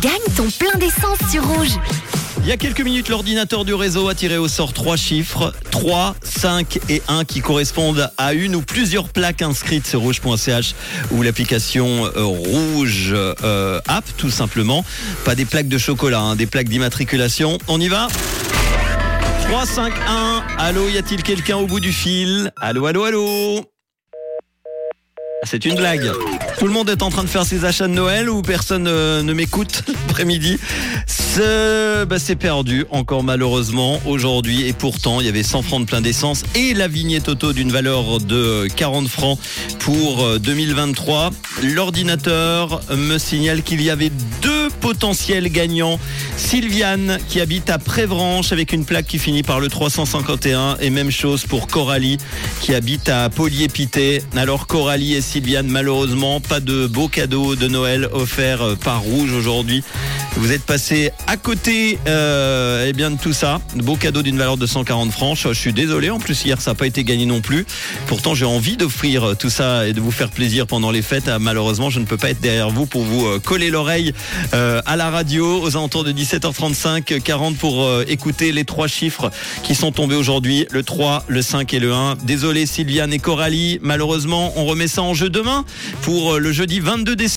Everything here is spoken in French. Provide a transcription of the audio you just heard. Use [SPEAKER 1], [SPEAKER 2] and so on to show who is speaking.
[SPEAKER 1] Gagne ton plein d'essence sur Rouge.
[SPEAKER 2] Il y a quelques minutes, l'ordinateur du réseau a tiré au sort trois chiffres, 3, 5 et 1 qui correspondent à une ou plusieurs plaques inscrites sur rouge.ch ou l'application euh, Rouge euh, App tout simplement. Pas des plaques de chocolat, hein, des plaques d'immatriculation. On y va? 3, 5, 1. Allô, y a-t-il quelqu'un au bout du fil? Allô, allô, allô? C'est une blague. Tout le monde est en train de faire ses achats de Noël ou personne euh, ne m'écoute l'après-midi. Bah, c'est perdu encore malheureusement aujourd'hui et pourtant il y avait 100 francs de plein d'essence et la vignette auto d'une valeur de 40 francs pour 2023. Euh, L'ordinateur me signale qu'il y avait deux potentiels gagnants. Sylviane qui habite à Prévranche avec une plaque qui finit par le 351 et même chose pour Coralie qui habite à Polyépité. Alors Coralie et Sylviane malheureusement pas de beaux cadeaux de Noël offerts par Rouge aujourd'hui. Vous êtes passé à côté euh, eh bien, de tout ça. Beau cadeau d'une valeur de 140 francs. Je suis désolé, en plus hier ça n'a pas été gagné non plus. Pourtant j'ai envie d'offrir tout ça et de vous faire plaisir pendant les fêtes. Ah, malheureusement je ne peux pas être derrière vous pour vous euh, coller l'oreille euh, à la radio aux alentours de 17h35, 40 pour euh, écouter les trois chiffres qui sont tombés aujourd'hui. Le 3, le 5 et le 1. Désolé Sylviane et Coralie. Malheureusement on remet ça en jeu demain pour le jeudi 22 décembre.